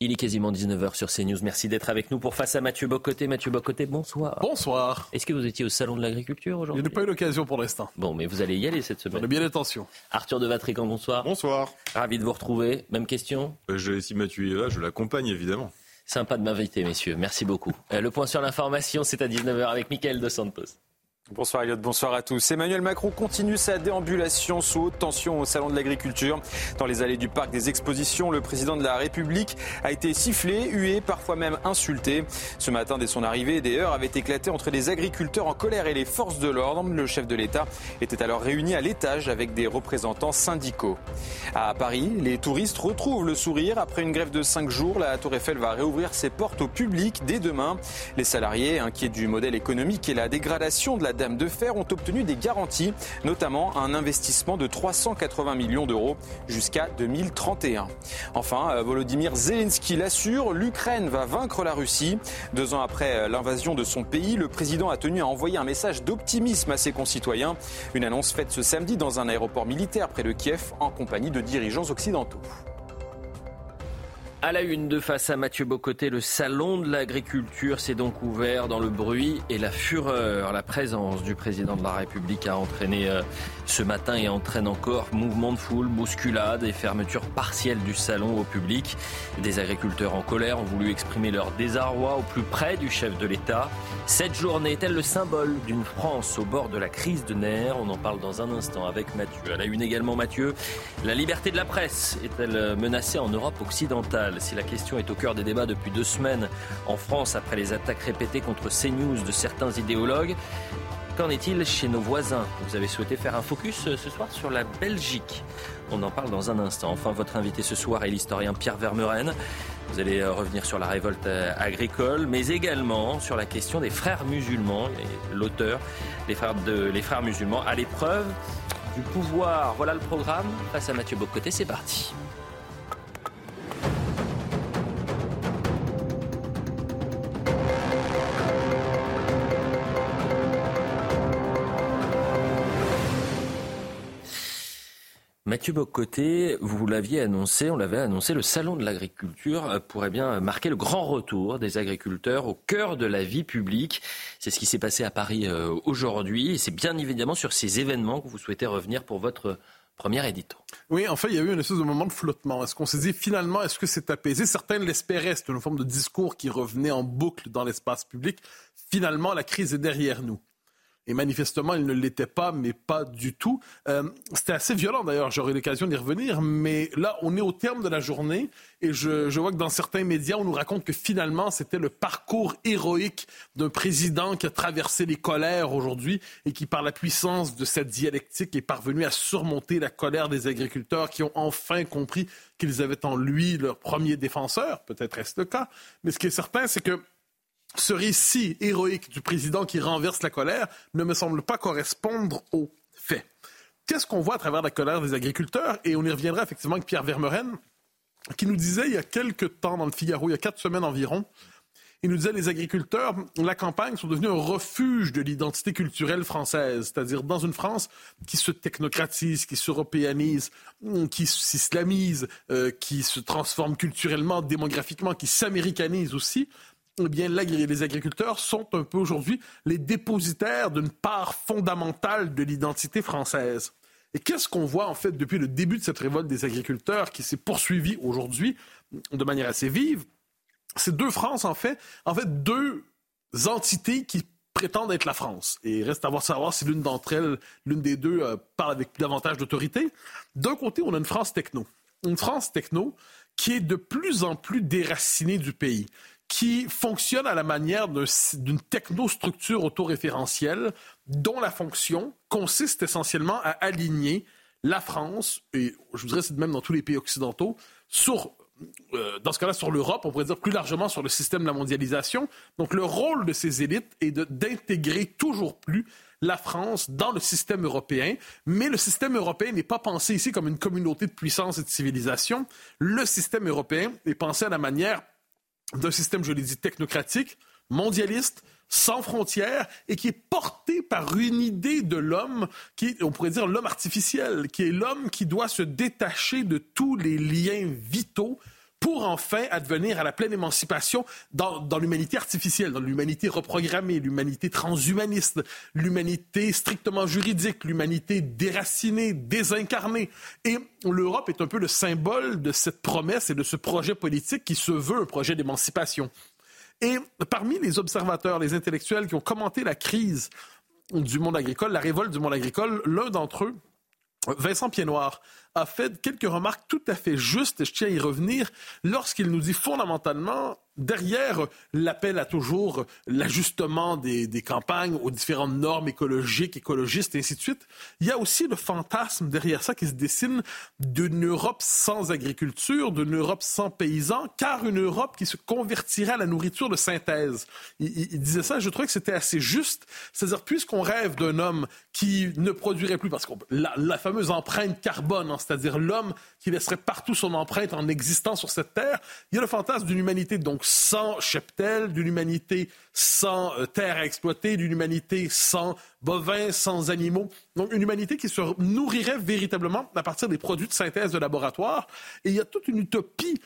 Il est quasiment 19h sur CNews. Merci d'être avec nous pour Face à Mathieu Bocoté. Mathieu Bocoté, bonsoir. Bonsoir. Est-ce que vous étiez au Salon de l'Agriculture aujourd'hui? Je n'ai pas eu l'occasion pour l'instant. Bon, mais vous allez y aller cette semaine. bien l'intention. Arthur de Vatrican, bonsoir. Bonsoir. Ravi de vous retrouver. Même question? Euh, Je, si Mathieu est là, je l'accompagne évidemment. Sympa de m'inviter, messieurs. Merci beaucoup. Euh, le point sur l'information, c'est à 19h avec Mickaël Dos Santos. Bonsoir Elliot, bonsoir à tous. Emmanuel Macron continue sa déambulation sous haute tension au Salon de l'Agriculture. Dans les allées du parc des expositions, le président de la République a été sifflé, hué, parfois même insulté. Ce matin, dès son arrivée, des heurts avaient éclaté entre les agriculteurs en colère et les forces de l'ordre. Le chef de l'État était alors réuni à l'étage avec des représentants syndicaux. À Paris, les touristes retrouvent le sourire. Après une grève de 5 jours, la Tour Eiffel va réouvrir ses portes au public dès demain. Les salariés, inquiets du modèle économique et la dégradation de la Dame de Fer, ont obtenu des garanties, notamment un investissement de 380 millions d'euros jusqu'à 2031. Enfin, euh, Volodymyr Zelensky l'assure, l'Ukraine va vaincre la Russie. Deux ans après euh, l'invasion de son pays, le président a tenu à envoyer un message d'optimisme à ses concitoyens. Une annonce faite ce samedi dans un aéroport militaire près de Kiev en compagnie de dirigeants occidentaux. À la une de face à Mathieu Bocoté, le salon de l'agriculture s'est donc ouvert dans le bruit et la fureur. La présence du président de la République a entraîné euh, ce matin et entraîne encore mouvement de foule, bousculade et fermeture partielle du salon au public. Des agriculteurs en colère ont voulu exprimer leur désarroi au plus près du chef de l'État. Cette journée est-elle le symbole d'une France au bord de la crise de nerfs? On en parle dans un instant avec Mathieu. À la une également Mathieu, la liberté de la presse est-elle menacée en Europe occidentale? Si la question est au cœur des débats depuis deux semaines en France après les attaques répétées contre CNews de certains idéologues, Qu'en est-il chez nos voisins? Vous avez souhaité faire un focus euh, ce soir sur la Belgique. On en parle dans un instant. Enfin, votre invité ce soir est l'historien Pierre Vermeuren. Vous allez euh, revenir sur la révolte euh, agricole, mais également sur la question des frères musulmans. L'auteur, les frères, de, les frères musulmans, à l'épreuve du pouvoir. Voilà le programme. Face à Mathieu Bocoté, c'est parti. Mathieu Bocoté, vous l'aviez annoncé, on l'avait annoncé, le salon de l'agriculture euh, pourrait bien marquer le grand retour des agriculteurs au cœur de la vie publique. C'est ce qui s'est passé à Paris euh, aujourd'hui c'est bien évidemment sur ces événements que vous souhaitez revenir pour votre première édito. Oui, en fait, il y a eu une espèce de moment de flottement. Est-ce qu'on s'est dit finalement, est-ce que c'est apaisé? Certains l'espéraient, c'était une forme de discours qui revenait en boucle dans l'espace public. Finalement, la crise est derrière nous. Et manifestement, il ne l'était pas, mais pas du tout. Euh, C'était assez violent d'ailleurs, j'aurai l'occasion d'y revenir, mais là, on est au terme de la journée et je, je vois que dans certains médias, on nous raconte que finalement, c'était le parcours héroïque d'un président qui a traversé les colères aujourd'hui et qui, par la puissance de cette dialectique, est parvenu à surmonter la colère des agriculteurs qui ont enfin compris qu'ils avaient en lui leur premier défenseur. Peut-être est-ce le cas, mais ce qui est certain, c'est que ce récit héroïque du président qui renverse la colère ne me semble pas correspondre aux faits. Qu'est-ce qu'on voit à travers la colère des agriculteurs? Et on y reviendra effectivement avec Pierre Vermeuren, qui nous disait il y a quelques temps dans le Figaro, il y a quatre semaines environ, il nous disait les agriculteurs, la campagne sont devenus un refuge de l'identité culturelle française, c'est-à-dire dans une France qui se technocratise, qui s'européanise, qui s'islamise, euh, qui se transforme culturellement, démographiquement, qui s'américanise aussi eh bien, les agriculteurs sont un peu aujourd'hui les dépositaires d'une part fondamentale de l'identité française. Et qu'est-ce qu'on voit en fait depuis le début de cette révolte des agriculteurs qui s'est poursuivie aujourd'hui de manière assez vive? C'est deux France en fait, en fait deux entités qui prétendent être la France. Et il reste à voir savoir si l'une d'entre elles, l'une des deux, euh, parle avec davantage d'autorité. D'un côté, on a une France techno. Une France techno qui est de plus en plus déracinée du pays qui fonctionne à la manière d'une technostructure autoréférentielle dont la fonction consiste essentiellement à aligner la France, et je voudrais c'est même dans tous les pays occidentaux, sur euh, dans ce cas-là, sur l'Europe, on pourrait dire plus largement sur le système de la mondialisation. Donc, le rôle de ces élites est d'intégrer toujours plus la France dans le système européen, mais le système européen n'est pas pensé ici comme une communauté de puissance et de civilisation. Le système européen est pensé à la manière d'un système, je l'ai dit, technocratique, mondialiste, sans frontières et qui est porté par une idée de l'homme qui on pourrait dire l'homme artificiel, qui est l'homme qui doit se détacher de tous les liens vitaux pour enfin advenir à la pleine émancipation dans, l'humanité artificielle, dans l'humanité reprogrammée, l'humanité transhumaniste, l'humanité strictement juridique, l'humanité déracinée, désincarnée. Et l'Europe est un peu le symbole de cette promesse et de ce projet politique qui se veut un projet d'émancipation. Et parmi les observateurs, les intellectuels qui ont commenté la crise du monde agricole, la révolte du monde agricole, l'un d'entre eux, Vincent Piednoir, a fait quelques remarques tout à fait justes, et je tiens à y revenir, lorsqu'il nous dit fondamentalement, derrière l'appel à toujours l'ajustement des, campagnes aux différentes normes écologiques, écologistes, et ainsi de suite, il y a aussi le fantasme derrière ça qui se dessine d'une Europe sans agriculture, d'une Europe sans paysans, car une Europe qui se convertirait à la nourriture de synthèse. Il, disait ça, je trouvais que c'était assez juste, c'est-à-dire puisqu'on rêve d'un homme qui ne produirait plus, parce que la, fameuse empreinte carbone, en c'est-à-dire l'homme qui laisserait partout son empreinte en existant sur cette terre. Il y a le fantasme d'une humanité donc sans cheptel, d'une humanité sans euh, terre à exploiter, d'une humanité sans bovins, sans animaux. Donc une humanité qui se nourrirait véritablement à partir des produits de synthèse de laboratoire. Et il y a toute une utopie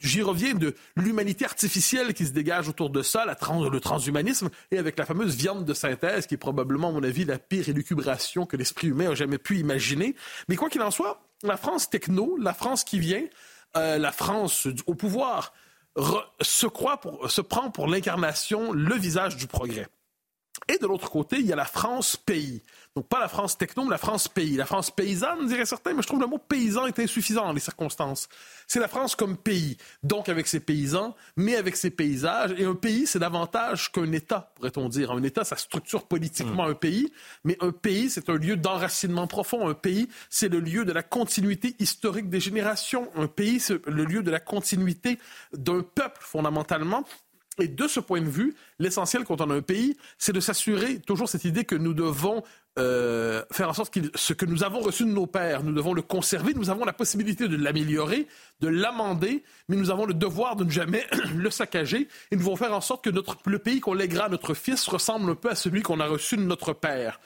J'y reviens de l'humanité artificielle qui se dégage autour de ça, le transhumanisme, et avec la fameuse viande de synthèse, qui est probablement, à mon avis, la pire élucubration que l'esprit humain a jamais pu imaginer. Mais quoi qu'il en soit, la France techno, la France qui vient, euh, la France au pouvoir, se, croit pour, se prend pour l'incarnation, le visage du progrès. Et de l'autre côté, il y a la France pays. Donc pas la France techno, mais la France pays. La France paysanne, dirait certains, mais je trouve le mot paysan est insuffisant dans les circonstances. C'est la France comme pays, donc avec ses paysans, mais avec ses paysages. Et un pays, c'est davantage qu'un État, pourrait-on dire. Un État, ça structure politiquement mm. un pays, mais un pays, c'est un lieu d'enracinement profond. Un pays, c'est le lieu de la continuité historique des générations. Un pays, c'est le lieu de la continuité d'un peuple, fondamentalement. Et de ce point de vue, l'essentiel quand on a un pays, c'est de s'assurer toujours cette idée que nous devons euh, faire en sorte que ce que nous avons reçu de nos pères, nous devons le conserver, nous avons la possibilité de l'améliorer, de l'amender, mais nous avons le devoir de ne jamais le saccager et nous devons faire en sorte que notre, le pays qu'on lèguera à notre fils ressemble un peu à celui qu'on a reçu de notre père.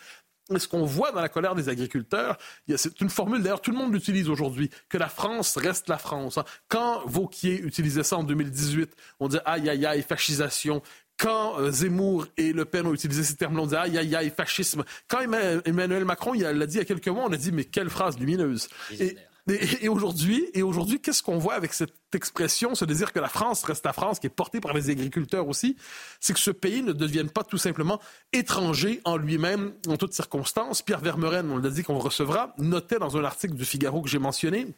Et ce qu'on voit dans la colère des agriculteurs, c'est une formule, d'ailleurs, tout le monde l'utilise aujourd'hui, que la France reste la France. Hein. Quand Vauquier utilisait ça en 2018, on dit aïe, aïe, aïe, fascisation. Quand euh, Zemmour et Le Pen ont utilisé ces termes-là, on dit aïe, aïe, aïe, fascisme. Quand Emmanuel Macron l'a dit il y a quelques mois, on a dit mais quelle phrase lumineuse. Et, aujourd'hui, et aujourd'hui, qu'est-ce qu'on voit avec cette expression, ce désir que la France reste la France, qui est portée par les agriculteurs aussi, c'est que ce pays ne devienne pas tout simplement étranger en lui-même en toutes circonstances. Pierre Vermeuren, on l'a dit qu'on recevra, notait dans un article du Figaro que j'ai mentionné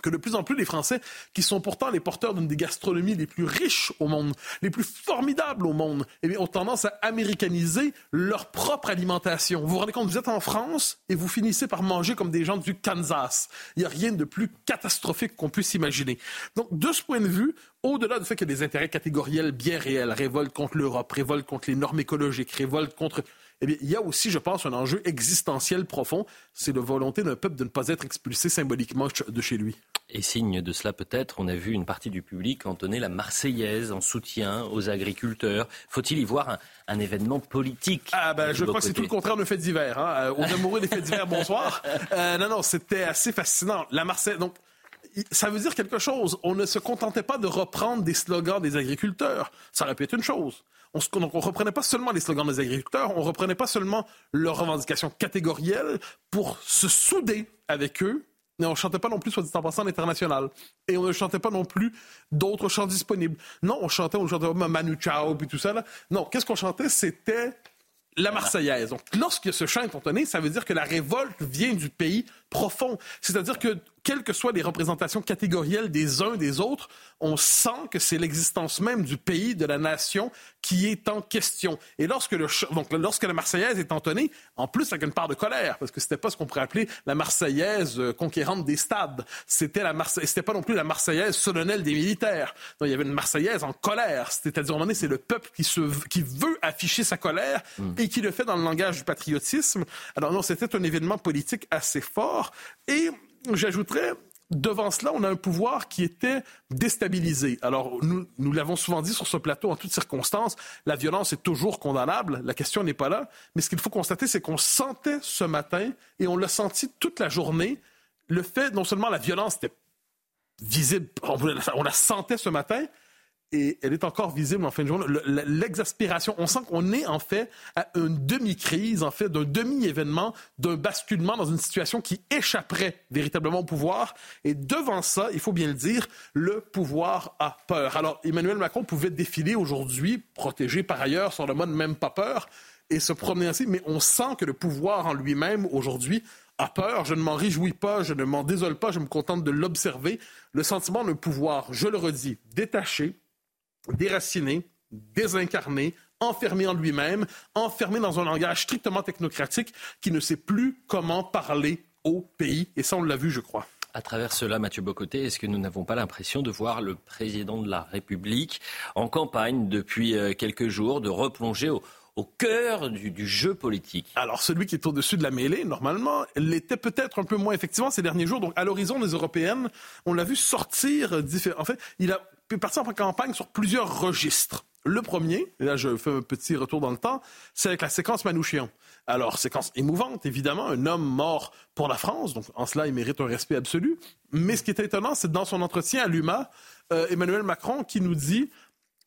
que de plus en plus les Français, qui sont pourtant les porteurs d'une des gastronomies les plus riches au monde, les plus formidables au monde, eh bien, ont tendance à américaniser leur propre alimentation. Vous vous rendez compte, vous êtes en France et vous finissez par manger comme des gens du Kansas. Il n'y a rien de plus catastrophique qu'on puisse imaginer. Donc, de ce point de vue, au-delà du fait qu'il y a des intérêts catégoriels bien réels, révolte contre l'Europe, révolte contre les normes écologiques, révolte contre eh bien, il y a aussi, je pense, un enjeu existentiel profond. C'est la volonté d'un peuple de ne pas être expulsé symboliquement de chez lui. Et signe de cela peut-être, on a vu une partie du public entonner la Marseillaise en soutien aux agriculteurs. Faut-il y voir un, événement politique Ah ben, je crois que c'est tout le contraire d'un fait divers. Hein. Aux amoureux des faits divers, bonsoir. Euh, non, non, c'était assez fascinant. La Marseillaise, donc ça veut dire quelque chose. On ne se contentait pas de reprendre des slogans des agriculteurs. Ça aurait pu être une chose. On ne reprenait pas seulement les slogans des agriculteurs, on reprenait pas seulement leurs revendications catégorielles pour se souder avec eux, mais on ne chantait pas non plus, soit dit en passant, l'international. Et on ne chantait pas non plus d'autres chants disponibles. Non, on chantait, on chantait Manu Chao, puis tout ça. Là. Non, qu'est-ce qu'on chantait? C'était la Marseillaise. Donc, lorsque ce chant est entonné, ça veut dire que la révolte vient du pays profond. C'est-à-dire que quelles que soient les représentations catégorielles des uns des autres, on sent que c'est l'existence même du pays, de la nation, qui est en question. Et lorsque, le, donc, lorsque la Marseillaise est entonnée, en plus avec une part de colère, parce que c'était pas ce qu'on pourrait appeler la Marseillaise euh, conquérante des stades. C'était la c'était pas non plus la Marseillaise solennelle des militaires. Non, il y avait une Marseillaise en colère. C'est-à-dire, moment c'est le peuple qui, se, qui veut afficher sa colère mm. et qui le fait dans le langage du patriotisme. Alors non, c'était un événement politique assez fort. Et j'ajouterais, devant cela, on a un pouvoir qui était déstabilisé. Alors, nous, nous l'avons souvent dit sur ce plateau en toutes circonstances, la violence est toujours condamnable, la question n'est pas là, mais ce qu'il faut constater, c'est qu'on sentait ce matin, et on l'a senti toute la journée, le fait, non seulement la violence était visible, on la sentait ce matin, et elle est encore visible en fin de journée. L'exaspération, on sent qu'on est en fait à une demi-crise, en fait, d'un demi-événement, d'un basculement dans une situation qui échapperait véritablement au pouvoir. Et devant ça, il faut bien le dire, le pouvoir a peur. Alors, Emmanuel Macron pouvait défiler aujourd'hui, protégé par ailleurs sur le mode même pas peur, et se promener ainsi, mais on sent que le pouvoir en lui-même aujourd'hui a peur. Je ne m'en réjouis pas, je ne m'en désole pas, je me contente de l'observer. Le sentiment d'un pouvoir, je le redis, détaché, déraciné, désincarné, enfermé en lui-même, enfermé dans un langage strictement technocratique qui ne sait plus comment parler au pays. Et ça, on l'a vu, je crois. À travers cela, Mathieu Bocoté, est-ce que nous n'avons pas l'impression de voir le président de la République en campagne depuis euh, quelques jours, de replonger au, cœur du, jeu politique. Alors, celui qui est au-dessus de la mêlée, normalement, l'était peut-être un peu moins effectivement ces derniers jours. Donc, à l'horizon des européennes, on l'a vu sortir. En fait, il a puis partir en campagne sur plusieurs registres. Le premier, et là je fais un petit retour dans le temps, c'est avec la séquence Manouchian. Alors, séquence émouvante, évidemment, un homme mort pour la France, donc en cela il mérite un respect absolu. Mais ce qui est étonnant, c'est dans son entretien à l'UMA, euh, Emmanuel Macron qui nous dit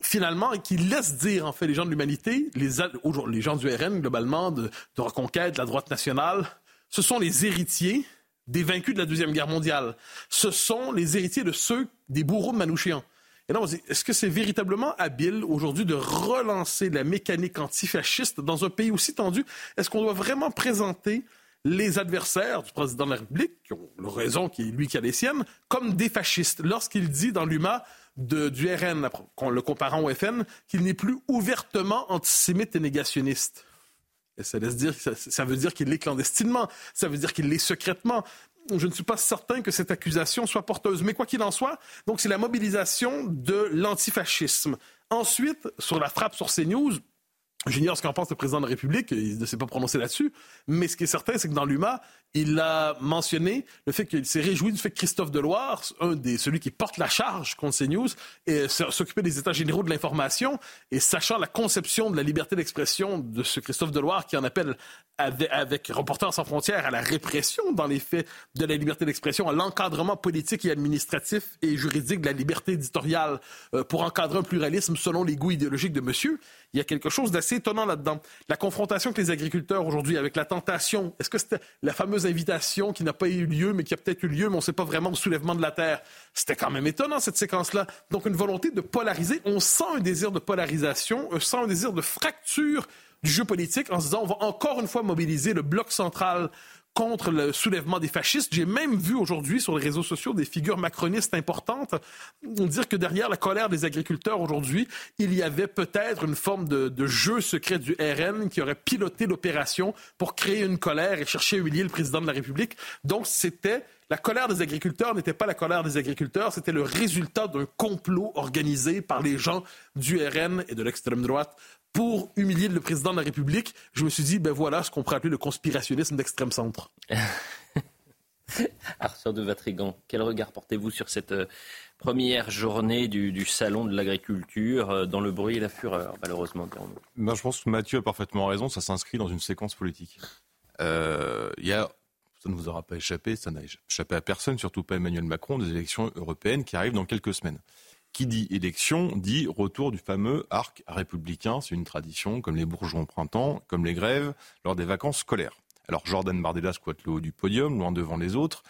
finalement, qui laisse dire, en fait, les gens de l'humanité, les, gens du RN, globalement, de, de Reconquête, de la droite nationale, ce sont les héritiers des vaincus de la Deuxième Guerre mondiale. Ce sont les héritiers de ceux des bourreaux de. Et là, on se est-ce que c'est véritablement habile aujourd'hui de relancer la mécanique antifasciste dans un pays aussi tendu? Est-ce qu'on doit vraiment présenter les adversaires du président de la République, qui ont raison, qui est lui qui a les siennes, comme des fascistes? Lorsqu'il dit dans l'UMA du RN, le comparant au FN, qu'il n'est plus ouvertement antisémite et négationniste. Et ça laisse dire, ça, ça veut dire qu'il l'est clandestinement, ça veut dire qu'il l'est secrètement je ne suis pas certain que cette accusation soit porteuse. Mais quoi qu'il en soit, donc c'est la mobilisation de l'antifascisme. Ensuite, sur la frappe sur CNews, J'ignore ce qu'en pense le président de la République, il ne s'est pas prononcé là-dessus, mais ce qui est certain, c'est que dans l'UMA, il a mentionné le fait qu'il s'est réjoui du fait que Christophe Deloire, un des, celui qui porte la charge contre CNews, s'occupait des états généraux de l'information, et sachant la conception de la liberté d'expression de ce Christophe Deloire qui en appelle avec, avec Reporters sans frontières à la répression dans les faits de la liberté d'expression, à l'encadrement politique et administratif et juridique de la liberté éditoriale euh, pour encadrer un pluralisme selon les goûts idéologiques de monsieur, il y a quelque chose d'assez étonnant là-dedans. La confrontation avec les agriculteurs aujourd'hui, avec la tentation, est-ce que c'était la fameuse invitation qui n'a pas eu lieu, mais qui a peut-être eu lieu, mais on ne sait pas vraiment le soulèvement de la terre? C'était quand même étonnant, cette séquence-là. Donc, une volonté de polariser. On sent un désir de polarisation, on sent un désir de fracture du jeu politique en se disant on va encore une fois mobiliser le bloc central contre le soulèvement des fascistes. J'ai même vu aujourd'hui sur les réseaux sociaux des figures macronistes importantes dire que derrière la colère des agriculteurs aujourd'hui, il y avait peut-être une forme de, jeu secret du RN qui aurait piloté l'opération pour créer une colère et chercher à humilier le président de la République. Donc c'était la colère des agriculteurs n'était pas la colère des agriculteurs, c'était le résultat d'un complot organisé par les gens du RN et de l'extrême droite pour humilier le président de la République, je me suis dit, ben voilà ce qu'on pourrait appeler le conspirationnisme d'extrême centre. Arthur de Vatrigan, quel regard portez-vous sur cette euh, première journée du, salon de l'agriculture euh, dans le bruit et la fureur, malheureusement ben, Je pense que Mathieu a parfaitement raison, ça s'inscrit dans une séquence politique. Euh, il y a, ça ne vous aura pas échappé, ça n'a échappé à personne, surtout pas Emmanuel Macron, des élections européennes qui arrivent dans quelques semaines qui dit élection dit retour du fameux arc républicain. C'est une tradition, comme les bourgeois au printemps, comme les grèves lors des vacances scolaires. Alors Jordan Bardella squatte le haut du podium, loin devant les autres.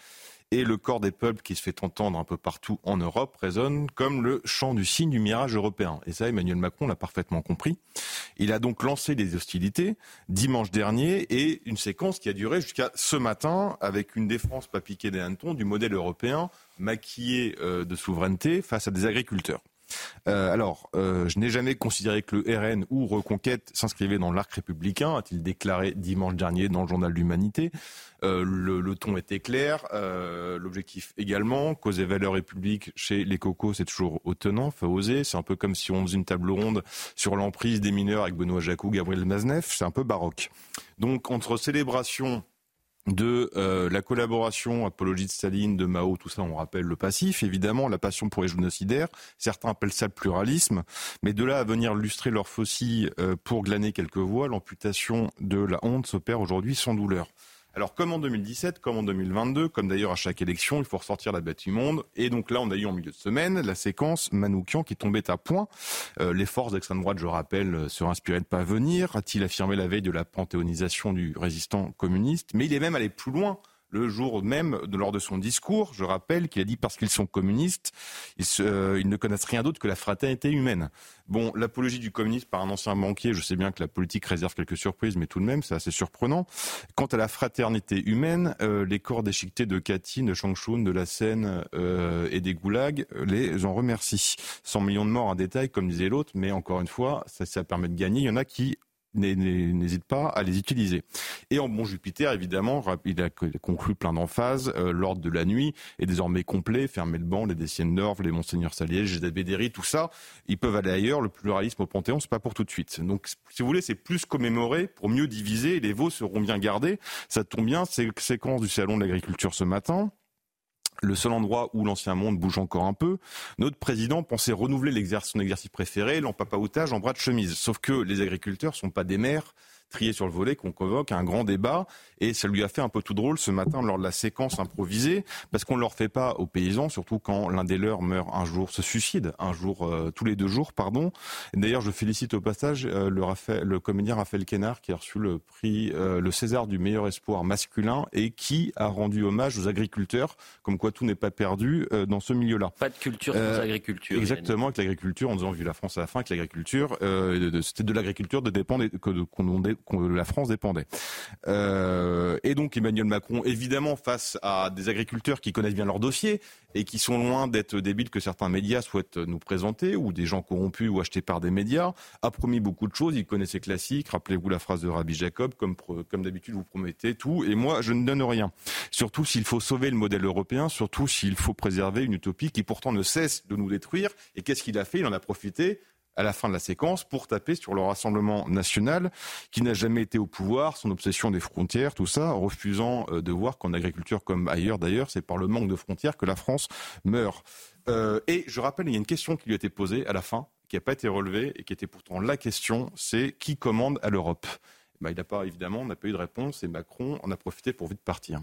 Et le corps des peuples qui se fait entendre un peu partout en Europe résonne comme le chant du signe du mirage européen. Et ça, Emmanuel Macron l'a parfaitement compris. Il a donc lancé des hostilités dimanche dernier et une séquence qui a duré jusqu'à ce matin avec une défense pas piquée des hannetons du modèle européen maquillé euh, de souveraineté face à des agriculteurs. Euh, alors, euh, je n'ai jamais considéré que le RN ou Reconquête s'inscrivait dans l'arc républicain, a-t-il déclaré dimanche dernier dans le journal l'Humanité. Euh, le, ton était clair, l'objectif également. Cause et valeurs république chez les cocos, c'est toujours au tenant, faut oser. C'est un peu comme si on faisait une table ronde sur l'emprise des mineurs avec Benoît Jacou, Gabriel Mazneff. C'est un peu baroque. Donc, entre célébration de euh, la collaboration, apologie de Staline, de Mao, tout ça, on rappelle le passif, évidemment, la passion pour les génocidaires, certains appellent ça le pluralisme, mais de là à venir lustrer leur faucille euh, pour glaner quelques voix, l'amputation de la honte s'opère aujourd'hui sans douleur. Alors, comme en 2017, comme en 2022, comme d'ailleurs à chaque élection, il faut ressortir la bête immonde. Et donc là, on a eu en milieu de semaine la séquence Manoukian qui tombait à point. Euh, les forces d'extrême droite, je rappelle, euh, seraient inspirées de pas venir, a-t-il affirmé la veille de la panthéonisation du résistant communiste. Mais il est même allé plus loin le jour même lors de son discours. Je rappelle qu'il a dit parce qu'ils sont communistes, ils, euh, ils, ne connaissent rien d'autre que la fraternité humaine. Bon, l'apologie du communisme par un ancien banquier, je sais bien que la politique réserve quelques surprises, mais tout de même, c'est assez surprenant. Quant à la fraternité humaine, euh, les corps déchiquetés de Cathy, de Changchun, de la Seine euh, et des goulags les en remercient. 100 millions de morts, un détail, comme disait l'autre, mais encore une fois, ça, ça permet de gagner. Il y en a qui n'hésite pas à les utiliser. Et en bon Jupiter, évidemment, il a conclu plein d'emphases. Euh, L'ordre de la nuit est désormais complet. Fermez le banc, les Déciennes d'Orve, les Monseigneurs Saliège, les Abbé tout ça. Ils peuvent aller ailleurs. Le pluralisme au Panthéon, c'est pas pour tout de suite. Donc, si vous voulez, c'est plus commémoré pour mieux diviser. Les veaux seront bien gardés. Ça tombe bien. C'est séquence du Salon de l'Agriculture ce matin le seul endroit où l'ancien monde bouge encore un peu, notre président pensait renouveler son exercice préféré, l'empapaoutage en bras de chemise. Sauf que les agriculteurs sont pas des maires trié sur le volet qu'on convoque un grand débat et ça lui a fait un peu tout drôle ce matin lors de la séquence improvisée parce qu'on ne leur fait pas aux paysans, surtout quand l'un des leurs meurt un jour, se suicide un jour, euh, tous les deux jours, pardon. D'ailleurs, je félicite au passage euh, le, le, comédien Raphaël Kénard qui a reçu le prix, euh, le César du meilleur espoir masculin et qui a rendu hommage aux agriculteurs, comme quoi tout n'est pas perdu dans ce milieu-là. Pas de culture sans agriculture. Exactement, avec l'agriculture, en disant vu la France à la fin, que l'agriculture, c'était de l'agriculture de dépendre qu'on la France dépendait. Euh, et donc Emmanuel Macron, évidemment, face à des agriculteurs qui connaissent bien leur dossier et qui sont loin d'être débiles que certains médias souhaitent nous présenter, ou des gens corrompus ou achetés par des médias, a promis beaucoup de choses. Il connaît ses classiques. Rappelez-vous la phrase de Rabbi Jacob, comme, comme d'habitude, vous promettez tout, et moi, je ne donne rien. Surtout s'il faut sauver le modèle européen, surtout s'il faut préserver une utopie qui pourtant ne cesse de nous détruire. Et qu'est-ce qu'il a fait? Il en a profité à la fin de la séquence pour taper sur le Rassemblement national qui n'a jamais été au pouvoir, son obsession des frontières, tout ça, refusant euh, de voir qu'en agriculture comme ailleurs d'ailleurs, c'est par le manque de frontières que la France meurt. Euh, et je rappelle, il y a une question qui lui a été posée à la fin, qui n'a pas été relevée et qui était pourtant la question, c'est qui commande à l'Europe? Ben, Il n'a pas, évidemment, on n'a pas eu de réponse et Macron en a profité pour vite partir.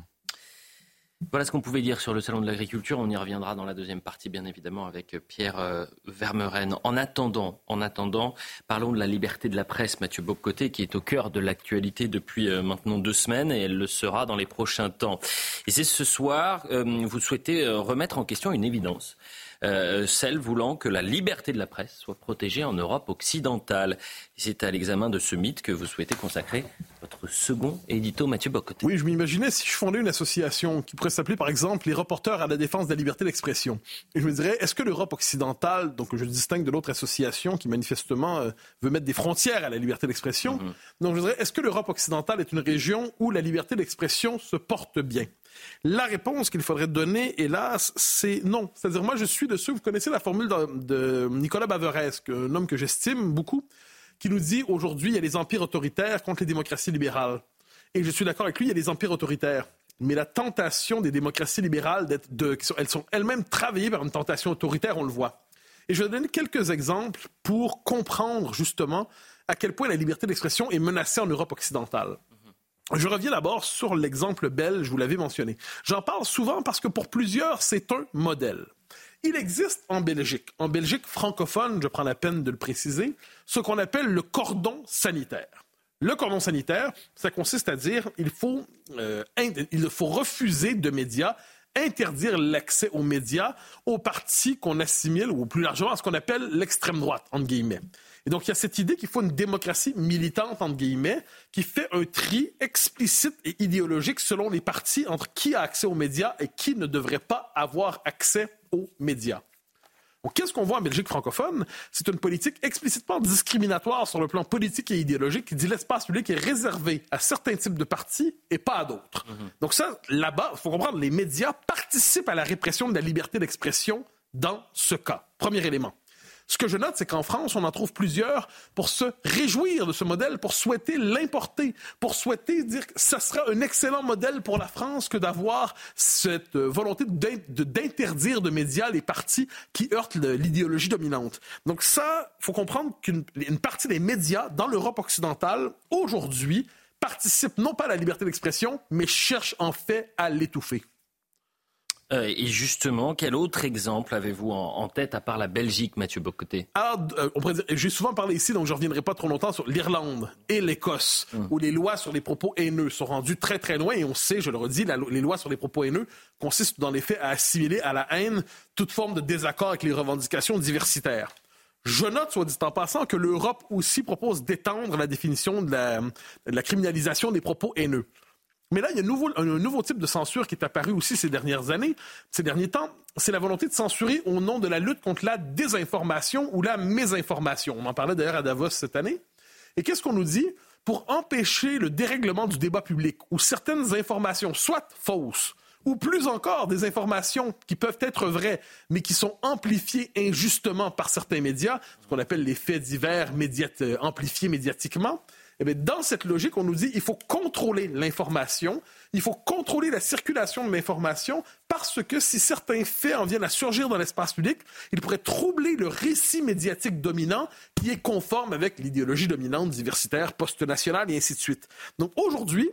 Voilà ce qu'on pouvait dire sur le salon de l'agriculture. On y reviendra dans la deuxième partie, bien évidemment, avec Pierre euh, Vermeren. En attendant, en attendant, parlons de la liberté de la presse, Mathieu Bocoté, qui est au cœur de l'actualité depuis euh, maintenant deux semaines, et elle le sera dans les prochains temps. Et c'est ce soir, euh, vous souhaitez remettre en question une évidence. Euh, celle voulant que la liberté de la presse soit protégée en Europe occidentale. C'est à l'examen de ce mythe que vous souhaitez consacrer votre second édito, Mathieu Bocoté. Oui, je m'imaginais si je fondais une association qui pourrait s'appeler, par exemple, les reporters à la défense de la liberté d'expression. Et je me dirais, est-ce que l'Europe occidentale, donc je distingue de l'autre association qui manifestement euh, veut mettre des frontières à la liberté d'expression, mm-hmm. donc je me dirais, est-ce que l'Europe occidentale est une région où la liberté d'expression se porte bien? La réponse qu'il faudrait donner, hélas, c'est non. C'est-à-dire, moi, je suis de ceux, vous connaissez la formule de, Nicolas Baveresque, un homme que j'estime beaucoup, qui nous dit aujourd'hui, il y a les empires autoritaires contre les démocraties libérales. Et je suis d'accord avec lui, il y a des empires autoritaires. Mais la tentation des démocraties libérales, elles sont elles-mêmes travaillées par une tentation autoritaire, on le voit. Et je vais donner quelques exemples pour comprendre justement à quel point la liberté d'expression est menacée en Europe occidentale. Je reviens d'abord sur l'exemple belge, vous l'avez mentionné. J'en parle souvent parce que pour plusieurs, c'est un modèle. Il existe en Belgique, en Belgique francophone, je prends la peine de le préciser, ce qu'on appelle le cordon sanitaire. Le cordon sanitaire, ça consiste à dire il faut, euh, il faut refuser de médias interdire l'accès aux médias aux partis qu'on assimile, ou plus largement à ce qu'on appelle l'extrême droite, entre guillemets. Et donc, il y a cette idée qu'il faut une démocratie militante, entre guillemets, qui fait un tri explicite et idéologique selon les partis entre qui a accès aux médias et qui ne devrait pas avoir accès aux médias. Qu'est-ce qu'on voit en Belgique francophone? C'est une politique explicitement discriminatoire sur le plan politique et idéologique qui dit l'espace public est réservé à certains types de partis et pas à d'autres. Mhm. Donc ça, là-bas, il faut comprendre, les médias participent à la répression de la liberté d'expression dans ce cas. Premier élément. Ce que je note, c'est qu'en France, on en trouve plusieurs pour se réjouir de ce modèle, pour souhaiter l'importer, pour souhaiter dire que ce sera un excellent modèle pour la France que d'avoir cette volonté d'interdire de médias les partis qui heurtent l'idéologie dominante. Donc ça, faut comprendre qu'une partie des médias dans l'Europe occidentale, aujourd'hui, participent non pas à la liberté d'expression, mais cherchent en fait à l'étouffer. Euh, et justement, quel autre exemple avez-vous en, tête à part la Belgique, Mathieu Bocoté? Alors, euh, j'ai souvent parlé ici, donc je ne reviendrai pas trop longtemps sur l'Irlande et l'Écosse, hum. où les lois sur les propos haineux sont rendues très très loin. Et on sait, je le redis, les lois sur les propos haineux consistent dans les faits à assimiler à la haine toute forme de désaccord avec les revendications diversitaires. Je note, soit dit en passant, que l'Europe aussi propose d'étendre la définition de la criminalisation des propos haineux. Mais là, il y a un nouveau, type de censure qui est apparu aussi ces dernières années, ces derniers temps. C'est la volonté de censurer au nom de la lutte contre la désinformation ou la mésinformation. On en parlait d'ailleurs à Davos cette année. Et qu'est-ce qu'on nous dit? Pour empêcher le dérèglement du débat public, où certaines informations, soit fausses, ou plus encore des informations qui peuvent être vraies, mais qui sont amplifiées injustement par certains médias, ce qu'on appelle les faits divers euh, amplifiés médiatiquement, eh dans cette logique, on nous dit qu'il faut contrôler l'information, il faut contrôler la circulation de l'information, parce que si certains faits en viennent à surgir dans l'espace public, ils pourraient troubler le récit médiatique dominant qui est conforme avec l'idéologie dominante diversitaire, post-nationale et ainsi de suite. Donc aujourd'hui,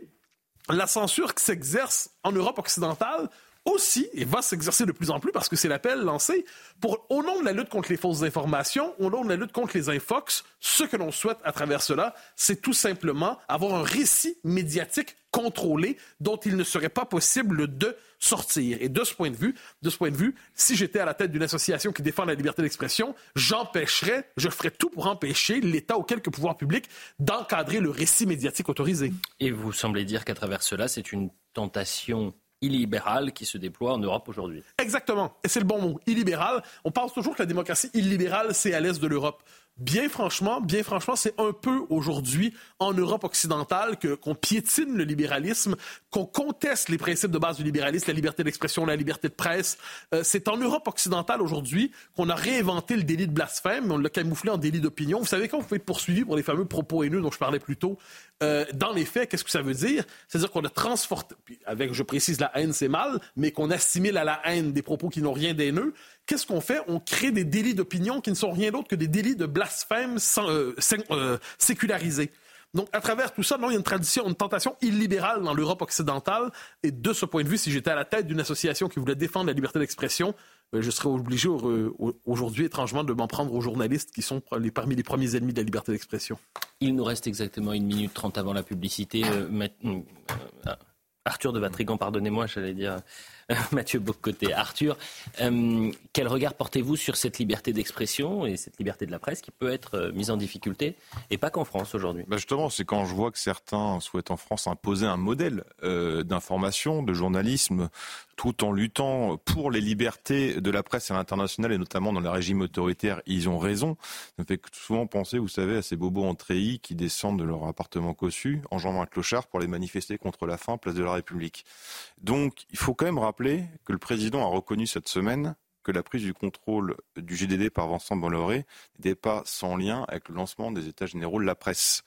la censure qui s'exerce en Europe occidentale aussi, et va s'exercer de plus en plus parce que c'est l'appel lancé, pour, au nom de la lutte contre les fausses informations, au nom de la lutte contre les infox, ce que l'on souhaite à travers cela, c'est tout simplement avoir un récit médiatique contrôlé dont il ne serait pas possible de sortir. Et de ce point de vue, de ce point de vue, si j'étais à la tête d'une association qui défend la liberté d'expression, j'empêcherais, je ferais tout pour empêcher l'État ou quelques pouvoirs publics d'encadrer le récit médiatique autorisé. Et vous semblez dire qu'à travers cela, c'est une tentation illibérale qui se déploie en Europe aujourd'hui. Exactement. Et c'est le bon mot, illibéral. On pense toujours que la démocratie illibérale, c'est à l'est de l'Europe. Bien franchement, bien franchement, c'est un peu aujourd'hui en Europe occidentale qu'on piétine le libéralisme, qu'on conteste les principes de base du libéralisme, la liberté d'expression, la liberté de presse. Euh, c'est en Europe occidentale aujourd'hui qu'on a réinventé le délit de blasphème, on l'a camouflé en délit d'opinion. Vous savez quand vous pouvez être poursuivi pour les fameux propos haineux dont je parlais plus tôt, euh, dans les faits, qu'est-ce que ça veut dire? C'est-à-dire qu'on a transformé, avec je précise la haine c'est mal, mais qu'on assimile à la haine des propos qui n'ont rien d'haineux qu'est-ce qu'on fait? On crée des délits d'opinion qui ne sont rien d'autre que des délits de blasphème euh, euh, sécularisés. Donc, à travers tout ça, non, il y a une tradition, une tentation illibérale dans l'Europe occidentale. Et de ce point de vue, si j'étais à la tête d'une association qui voulait défendre la liberté d'expression, euh, je serais obligé aujourd'hui, étrangement, de m'en prendre aux journalistes qui sont parmi les premiers ennemis de la liberté d'expression. Il nous reste exactement une minute trente avant la publicité. Arthur de Vatrigan, pardonnez-moi, j'allais dire. Mathieu Bocoté. Arthur, euh, quel regard portez-vous sur cette liberté d'expression et cette liberté de la presse qui peut être euh, mise en difficulté, et pas qu'en France aujourd'hui? Bah Justement, c'est quand je vois que certains souhaitent en France imposer un modèle euh, d'information, de journalisme, tout en luttant pour les libertés de la presse à l'international et notamment dans les régimes autoritaires, ils ont raison. Ça me fait souvent penser, vous savez, à ces bobos en treillis qui descendent de leur appartement cossu, en enjambant un clochard pour les manifester contre la faim, place de la République. Donc, il faut quand même rappeler que le président a reconnu cette semaine que la prise du contrôle du GDD par Vincent Bolloré n'était pas sans lien avec le lancement des États généraux de la presse